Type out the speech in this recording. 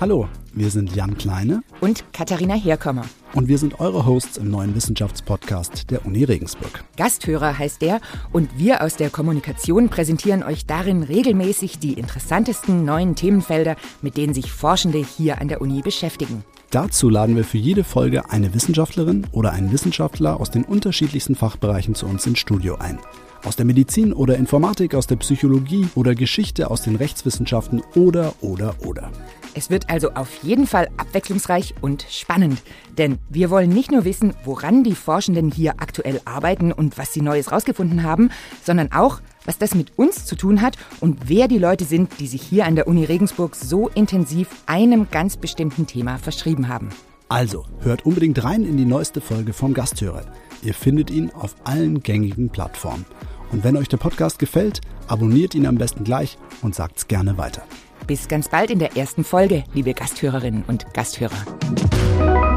Hallo, wir sind Jan Kleine und Katharina Herkommer. Und wir sind eure Hosts im neuen Wissenschaftspodcast der Uni Regensburg. Gasthörer heißt der und wir aus der Kommunikation präsentieren euch darin regelmäßig die interessantesten neuen Themenfelder, mit denen sich Forschende hier an der Uni beschäftigen. Dazu laden wir für jede Folge eine Wissenschaftlerin oder einen Wissenschaftler aus den unterschiedlichsten Fachbereichen zu uns ins Studio ein. Aus der Medizin oder Informatik, aus der Psychologie oder Geschichte, aus den Rechtswissenschaften oder, oder, oder. Es wird also auf jeden Fall abwechslungsreich und spannend. Denn wir wollen nicht nur wissen, woran die Forschenden hier aktuell arbeiten und was sie Neues rausgefunden haben, sondern auch, was das mit uns zu tun hat und wer die Leute sind, die sich hier an der Uni Regensburg so intensiv einem ganz bestimmten Thema verschrieben haben. Also, hört unbedingt rein in die neueste Folge vom Gasthörer. Ihr findet ihn auf allen gängigen Plattformen. Und wenn euch der Podcast gefällt, abonniert ihn am besten gleich und sagt's gerne weiter. Bis ganz bald in der ersten Folge, liebe Gasthörerinnen und Gasthörer.